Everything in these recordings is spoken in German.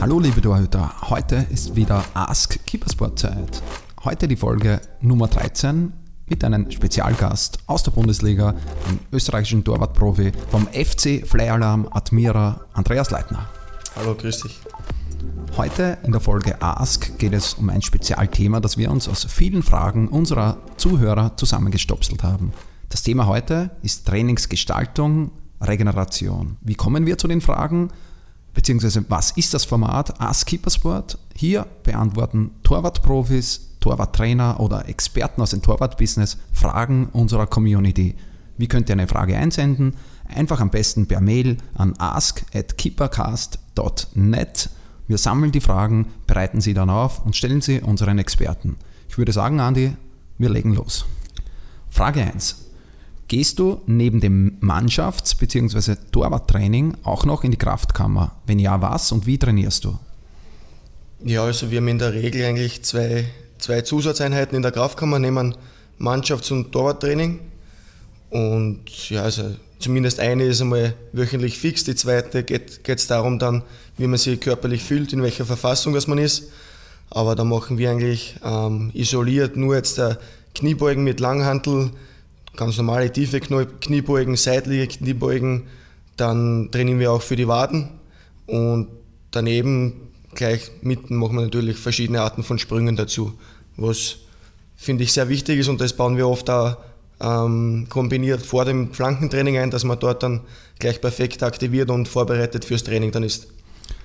Hallo liebe Torhüter, heute ist wieder Ask Keepersport Zeit. Heute die Folge Nummer 13 mit einem Spezialgast aus der Bundesliga, dem österreichischen Torwartprofi vom FC Flyalarm Admira, Andreas Leitner. Hallo, grüß dich. Heute in der Folge Ask geht es um ein Spezialthema, das wir uns aus vielen Fragen unserer Zuhörer zusammengestopselt haben. Das Thema heute ist Trainingsgestaltung, Regeneration. Wie kommen wir zu den Fragen? beziehungsweise was ist das Format Ask Keepersport? Hier beantworten Torwartprofis, Torwarttrainer oder Experten aus dem Torwartbusiness Fragen unserer Community. Wie könnt ihr eine Frage einsenden? Einfach am besten per Mail an ask@keepercast.net. Wir sammeln die Fragen, bereiten sie dann auf und stellen sie unseren Experten. Ich würde sagen, Andi, wir legen los. Frage 1. Gehst du neben dem Mannschafts- bzw. Torwarttraining auch noch in die Kraftkammer? Wenn ja, was und wie trainierst du? Ja, also wir haben in der Regel eigentlich zwei, zwei Zusatzeinheiten in der Kraftkammer, nehmen Mannschafts- und Torwarttraining. Und ja, also zumindest eine ist einmal wöchentlich fix, die zweite geht es darum dann, wie man sich körperlich fühlt, in welcher Verfassung das man ist. Aber da machen wir eigentlich ähm, isoliert nur jetzt der Kniebeugen mit Langhantel, ganz normale tiefe Kniebeugen, seitliche Kniebeugen. Dann trainieren wir auch für die Waden und daneben gleich mitten machen wir natürlich verschiedene Arten von Sprüngen dazu, was finde ich sehr wichtig ist und das bauen wir oft auch ähm, kombiniert vor dem Flankentraining ein, dass man dort dann gleich perfekt aktiviert und vorbereitet fürs Training dann ist.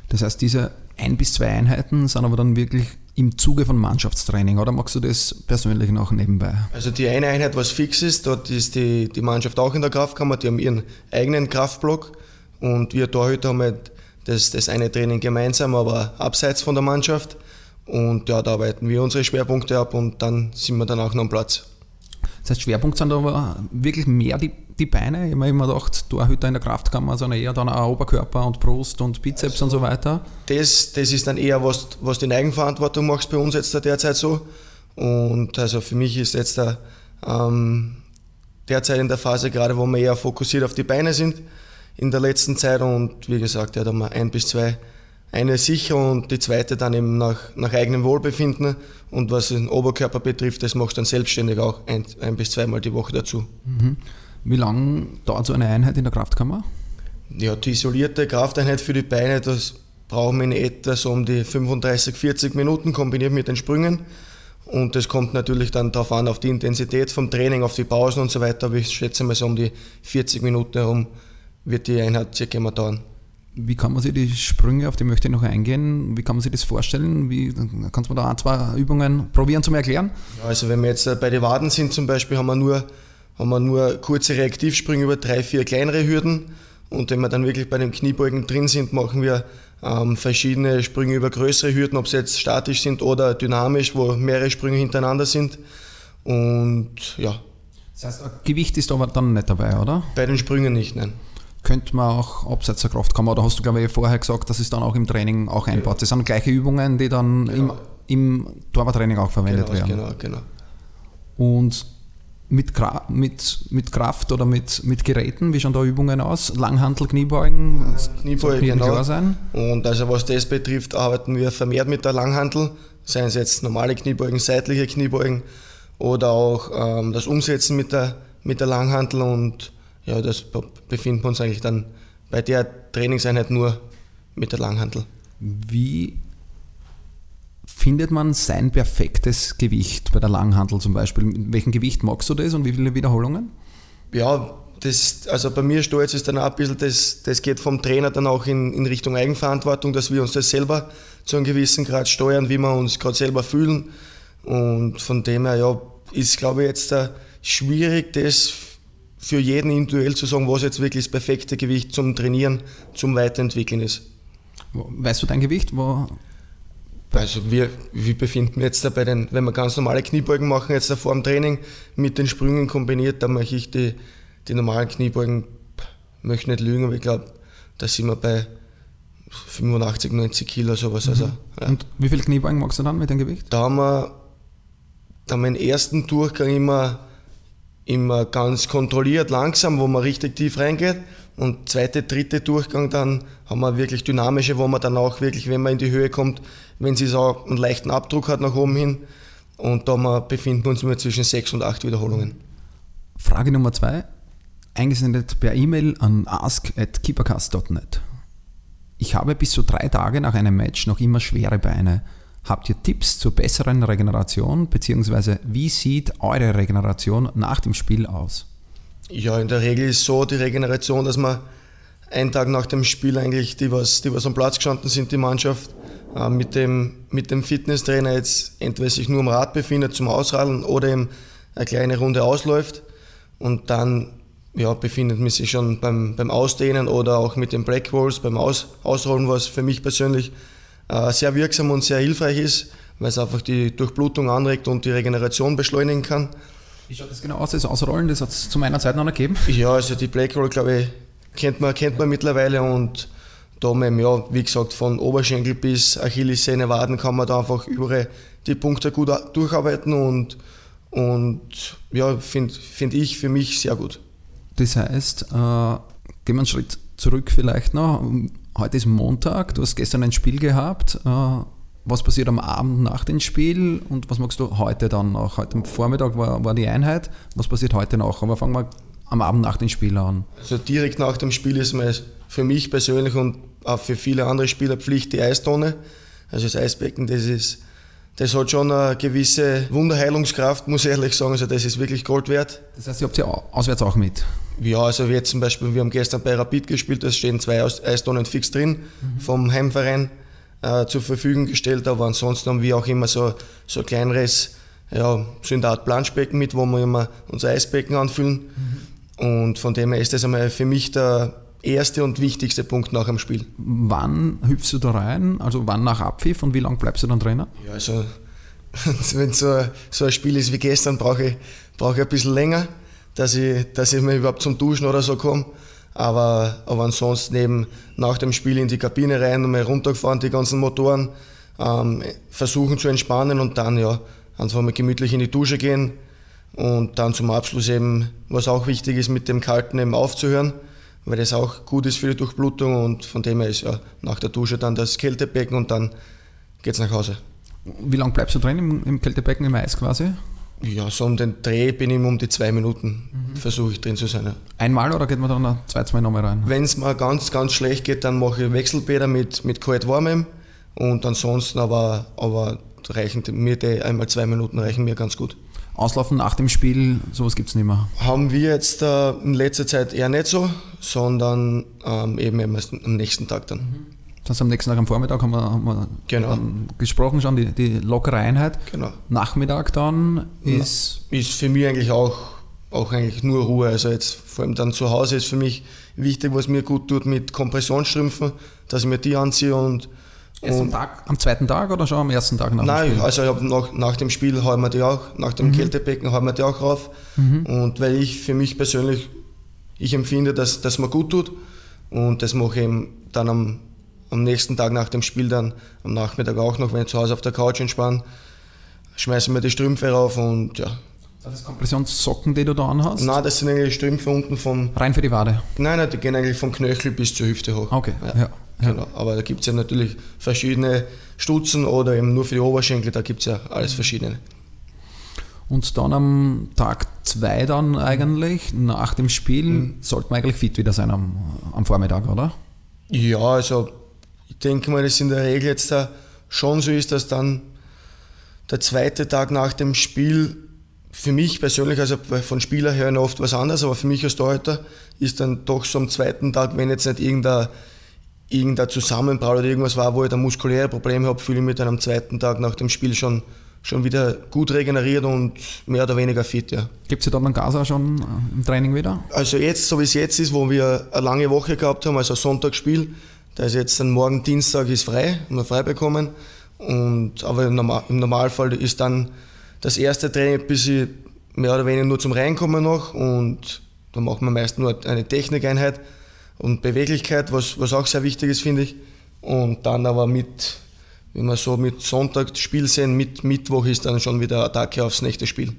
Das heißt, diese ein bis zwei Einheiten sind aber dann wirklich im Zuge von Mannschaftstraining oder magst du das persönlich noch nebenbei? Also die eine Einheit, was fix ist, dort ist die, die Mannschaft auch in der Kraftkammer, die haben ihren eigenen Kraftblock und wir Torhüter haben halt das, das eine Training gemeinsam, aber abseits von der Mannschaft und ja, da arbeiten wir unsere Schwerpunkte ab und dann sind wir dann auch noch am Platz. Das heißt, Schwerpunkt sind aber wirklich mehr die, die Beine. Ich habe mir immer gedacht, Torhüter in der Kraftkammer, sondern eher dann auch Oberkörper und Brust und Bizeps also, und so weiter. Das, das ist dann eher, was, was du in Eigenverantwortung machst bei uns jetzt derzeit so. Und also für mich ist jetzt der, ähm, derzeit in der Phase, gerade wo wir eher fokussiert auf die Beine sind, in der letzten Zeit. Und wie gesagt, ja, da haben wir ein bis zwei eine sicher und die zweite dann eben nach, nach eigenem Wohlbefinden. Und was den Oberkörper betrifft, das machst du dann selbstständig auch ein, ein bis zweimal die Woche dazu. Mhm. Wie lange dauert so eine Einheit in der Kraftkammer? Ja, die isolierte Krafteinheit für die Beine, das brauchen wir in etwa so um die 35, 40 Minuten kombiniert mit den Sprüngen. Und das kommt natürlich dann darauf an, auf die Intensität vom Training, auf die Pausen und so weiter. Aber ich schätze mal so um die 40 Minuten herum wird die Einheit circa immer dauern. Wie kann man sich die Sprünge, auf die möchte ich noch eingehen, wie kann man sich das vorstellen? Wie, kannst du da ein, zwei Übungen probieren zum Erklären? Ja, also wenn wir jetzt äh, bei den Waden sind zum Beispiel, haben wir nur, haben wir nur kurze Reaktivsprünge über drei, vier kleinere Hürden. Und wenn wir dann wirklich bei den Kniebeugen drin sind, machen wir ähm, verschiedene Sprünge über größere Hürden, ob sie jetzt statisch sind oder dynamisch, wo mehrere Sprünge hintereinander sind. Und ja. Das heißt, Gewicht ist aber dann nicht dabei, oder? Bei den Sprüngen nicht, nein könnte man auch abseits der Kraftkammer, oder hast du, glaube ich, vorher gesagt, dass es dann auch im Training auch einbaut. Das sind gleiche Übungen, die dann genau. im, im Torwarttraining auch verwendet genau, werden. Genau, genau. Und mit, mit, mit Kraft oder mit, mit Geräten, wie schauen da Übungen aus? Langhantel, Kniebeugen? Kniebeugen, genau. Klar sein. Und also was das betrifft, arbeiten wir vermehrt mit der Langhantel, seien es jetzt normale Kniebeugen, seitliche Kniebeugen oder auch ähm, das Umsetzen mit der, mit der Langhantel und ja, das befinden wir uns eigentlich dann bei der Trainingseinheit nur mit der Langhantel. Wie findet man sein perfektes Gewicht bei der Langhantel zum Beispiel? Mit welchem Gewicht magst du das und wie viele Wiederholungen? Ja, das, also bei mir stolz ist dann auch ein bisschen, das, das geht vom Trainer dann auch in, in Richtung Eigenverantwortung, dass wir uns das selber zu einem gewissen Grad steuern, wie wir uns gerade selber fühlen. Und von dem her, ja, ist glaube ich jetzt schwierig, das für jeden individuell zu sagen, was jetzt wirklich das perfekte Gewicht zum Trainieren, zum Weiterentwickeln ist. Weißt du dein Gewicht? Wo also wir, wir befinden jetzt da bei den, wenn wir ganz normale Kniebeugen machen, jetzt da vor dem Training mit den Sprüngen kombiniert, dann mache ich die, die normalen Kniebeugen, möchte nicht lügen, aber ich glaube, da sind wir bei 85, 90 Kilo sowas. Also, mhm. ja. Und wie viele Kniebeugen machst du dann mit dem Gewicht? Da haben wir, da haben wir im ersten Durchgang immer immer ganz kontrolliert, langsam, wo man richtig tief reingeht. Und zweite, dritte Durchgang, dann haben wir wirklich dynamische, wo man dann auch wirklich, wenn man in die Höhe kommt, wenn sie so einen leichten Abdruck hat nach oben hin. Und da befinden wir uns immer zwischen sechs und acht Wiederholungen. Frage Nummer zwei, eingesendet per E-Mail an ask.keepercast.net. Ich habe bis zu drei Tage nach einem Match noch immer schwere Beine. Habt ihr Tipps zur besseren Regeneration, beziehungsweise wie sieht eure Regeneration nach dem Spiel aus? Ja, in der Regel ist so die Regeneration, dass man einen Tag nach dem Spiel eigentlich, die was, die was am Platz gestanden sind, die Mannschaft, äh, mit, dem, mit dem Fitnesstrainer jetzt entweder sich nur am Rad befindet zum Ausradeln oder eben eine kleine Runde ausläuft und dann ja, befindet man sich schon beim, beim Ausdehnen oder auch mit den Black Walls, beim Aus, Ausrollen, was für mich persönlich äh, sehr wirksam und sehr hilfreich ist, weil es einfach die Durchblutung anregt und die Regeneration beschleunigen kann. Wie schaut das genau aus, das Ausrollen? Das hat es zu meiner Zeit noch gegeben? Ja, also die Black Roll, glaube ich, kennt man, kennt man mittlerweile und da eben, ja, wie gesagt, von Oberschenkel bis Achillessehne, Waden kann man da einfach überall die Punkte gut durcharbeiten und, und ja, finde find ich für mich sehr gut. Das heißt, äh, gehen wir einen Schritt zurück vielleicht noch. Heute ist Montag, du hast gestern ein Spiel gehabt. Äh, was passiert am Abend nach dem Spiel und was magst du heute dann noch? Heute am Vormittag war, war die Einheit. Was passiert heute noch? Aber fangen wir am Abend nach dem Spiel an. Also direkt nach dem Spiel ist mir für mich persönlich und auch für viele andere Spieler Pflicht die Eistonne. Also das Eisbecken, das ist das hat schon eine gewisse Wunderheilungskraft, muss ich ehrlich sagen. Also das ist wirklich Gold wert. Das heißt, ihr habt ja auswärts auch mit? Ja, also jetzt zum Beispiel, wir haben gestern bei Rapid gespielt, da stehen zwei Eistonnen fix drin mhm. vom Heimverein äh, zur Verfügung gestellt, aber ansonsten haben wir auch immer so, so ein kleineres, ja, so eine Art Planschbecken mit, wo wir immer unser Eisbecken anfüllen. Mhm. Und von dem her ist das einmal für mich der erste und wichtigste Punkt nach dem Spiel. Wann hüpfst du da rein? Also wann nach Abpfiff und wie lange bleibst du dann Trainer? Ja, also wenn so, so ein Spiel ist wie gestern, brauche ich, brauche ich ein bisschen länger, dass ich, dass ich mir überhaupt zum Duschen oder so komme. Aber, aber ansonsten eben nach dem Spiel in die Kabine rein, mal runtergefahren, die ganzen Motoren, ähm, versuchen zu entspannen und dann ja einfach mal gemütlich in die Dusche gehen und dann zum Abschluss eben, was auch wichtig ist, mit dem Kalten eben aufzuhören weil das auch gut ist für die Durchblutung und von dem her ist ja nach der Dusche dann das Kältebecken und dann geht es nach Hause. Wie lange bleibst du drin im, im, Kältebecken im Eis quasi? Ja, so um den Dreh bin ich um die zwei Minuten, mhm. versuche ich drin zu sein. Ja. Einmal oder geht man dann zwei, zwei nochmal rein? Wenn es mal ganz, ganz schlecht geht, dann mache ich Wechselbäder mit, mit kalt-warmem und ansonsten aber, aber reichen mir die einmal zwei Minuten reichen mir ganz gut. Auslaufen nach dem Spiel, sowas gibt es nicht mehr? Haben wir jetzt äh, in letzter Zeit eher nicht so, sondern ähm, eben am nächsten Tag dann. Mhm. Das am nächsten Tag am Vormittag haben wir, haben wir genau. gesprochen schon, die, die lockere Einheit. Genau. Nachmittag dann ist... Ja, ist für mich eigentlich auch, auch eigentlich nur Ruhe. Also jetzt vor allem dann zu Hause ist für mich wichtig, was mir gut tut mit Kompressionsstrümpfen, dass ich mir die anziehe und am, Tag, am zweiten Tag oder schon am ersten Tag nach Nein, dem Spiel? also nach, nach dem Spiel hauen wir die auch, nach dem mhm. Kältebecken hauen wir die auch rauf. Mhm. Und weil ich für mich persönlich, ich empfinde, dass das mir gut tut. Und das mache ich eben dann am, am nächsten Tag nach dem Spiel dann, am Nachmittag auch noch, wenn ich zu Hause auf der Couch entspanne, schmeißen wir die Strümpfe rauf und ja. Das sind Kompressionssocken, die du da anhast? Nein, das sind eigentlich Strümpfe unten vom... Rein für die Wade? Nein, nein, die gehen eigentlich vom Knöchel bis zur Hüfte hoch. Okay, ja. ja. Genau. Aber da gibt es ja natürlich verschiedene Stutzen oder eben nur für die Oberschenkel, da gibt es ja alles verschiedene. Und dann am Tag 2 dann eigentlich, nach dem Spiel, mhm. sollte man eigentlich fit wieder sein am, am Vormittag, oder? Ja, also ich denke mal, dass in der Regel jetzt da schon so ist, dass dann der zweite Tag nach dem Spiel für mich persönlich, also von Spieler hören oft was anderes, aber für mich als Torhüter ist dann doch so am zweiten Tag, wenn jetzt nicht irgendein irgendein Zusammenbruch oder irgendwas war, wo ich ein muskuläre Problem habe, fühle ich mich dann am zweiten Tag nach dem Spiel schon, schon wieder gut regeneriert und mehr oder weniger fit. Ja. Gibt es dann Gas auch schon äh, im Training wieder? Also jetzt, so wie es jetzt ist, wo wir eine lange Woche gehabt haben, also Sonntagsspiel, da ist jetzt dann morgen Dienstag ist frei, haben wir frei bekommen. Und, aber im, Normal, im Normalfall ist dann das erste Training ein bisschen mehr oder weniger nur zum Reinkommen noch und da machen wir meist nur eine Technikeinheit und Beweglichkeit, was, was auch sehr wichtig ist, finde ich. Und dann aber mit, wenn wir so mit Sonntag Spiel sehen, mit Mittwoch ist dann schon wieder Attacke aufs nächste Spiel.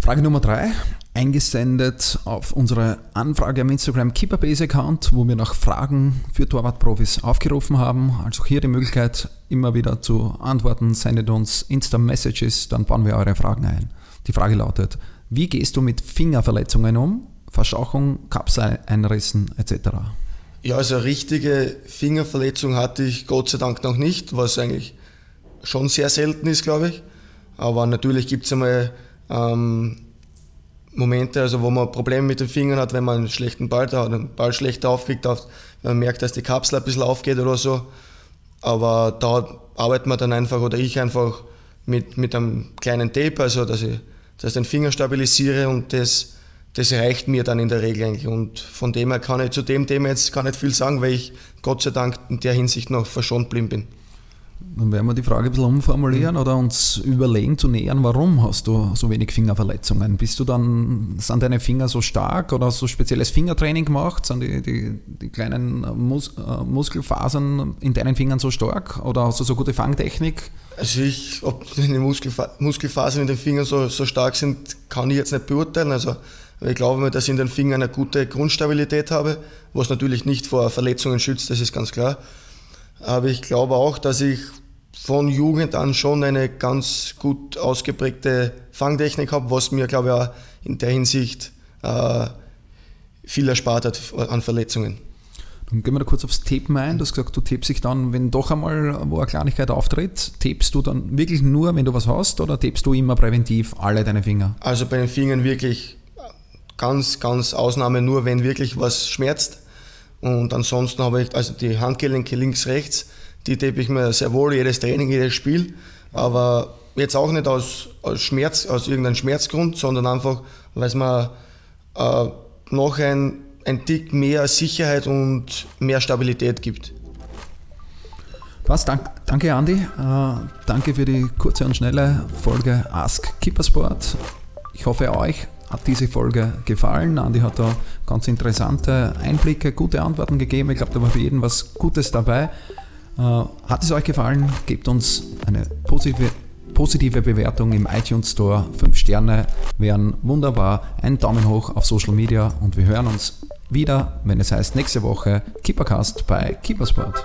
Frage Nummer drei. Eingesendet auf unsere Anfrage am Instagram Keeperbase Account, wo wir nach Fragen für Torwartprofis aufgerufen haben. Also hier die Möglichkeit, immer wieder zu antworten. Sendet uns Insta-Messages, dann bauen wir eure Fragen ein. Die Frage lautet, wie gehst du mit Fingerverletzungen um? Verstauchung, Kapseleinrissen etc. Ja, also richtige Fingerverletzung hatte ich Gott sei Dank noch nicht, was eigentlich schon sehr selten ist, glaube ich. Aber natürlich gibt es einmal ähm, Momente, also wo man Probleme mit den Fingern hat, wenn man einen schlechten Ball da hat, einen Ball schlechter aufkriegt, wenn man merkt, dass die Kapsel ein bisschen aufgeht oder so. Aber da arbeitet man dann einfach oder ich einfach mit, mit einem kleinen Tape, also dass ich, dass den Finger stabilisiere und das, das reicht mir dann in der Regel eigentlich. Und von dem her kann ich zu dem Thema jetzt gar nicht viel sagen, weil ich Gott sei Dank in der Hinsicht noch verschont blieben bin. Dann werden wir die Frage ein bisschen umformulieren oder uns überlegen zu nähern, warum hast du so wenig Fingerverletzungen? Bist du dann, sind deine Finger so stark oder hast du spezielles Fingertraining gemacht? Sind die, die, die kleinen Mus äh, Muskelfasern in deinen Fingern so stark oder hast du so gute Fangtechnik? Also ich, ob die Muskelfa Muskelfasern in den Fingern so, so stark sind, kann ich jetzt nicht beurteilen. Also ich glaube, dass ich in den Fingern eine gute Grundstabilität habe, was natürlich nicht vor Verletzungen schützt, das ist ganz klar. Aber ich glaube auch, dass ich von Jugend an schon eine ganz gut ausgeprägte Fangtechnik habe, was mir, glaube ich, auch in der Hinsicht äh, viel erspart hat an Verletzungen. Dann gehen wir da kurz aufs Tapen ein. Du hast gesagt, du tapest dich dann, wenn doch einmal wo eine Kleinigkeit auftritt, tapest du dann wirklich nur, wenn du was hast, oder tapest du immer präventiv alle deine Finger? Also bei den Fingern wirklich ganz, ganz Ausnahme nur, wenn wirklich was schmerzt. Und ansonsten habe ich also die Handgelenke links, rechts, die tape ich mir sehr wohl jedes Training, jedes Spiel. Aber jetzt auch nicht aus, aus Schmerz, aus irgendeinem Schmerzgrund, sondern einfach, weil es mir äh, noch ein, ein Tick mehr Sicherheit und mehr Stabilität gibt. Was, dank, danke Andi, äh, danke für die kurze und schnelle Folge Ask Kippersport. Ich hoffe euch hat diese Folge gefallen. Andi hat da ganz interessante Einblicke, gute Antworten gegeben. Ich glaube, da war für jeden was Gutes dabei. Äh, hat es euch gefallen? Gebt uns eine positive, positive Bewertung im iTunes Store. Fünf Sterne wären wunderbar. Ein Daumen hoch auf Social Media und wir hören uns wieder, wenn es heißt nächste Woche Keepercast bei Keepersport.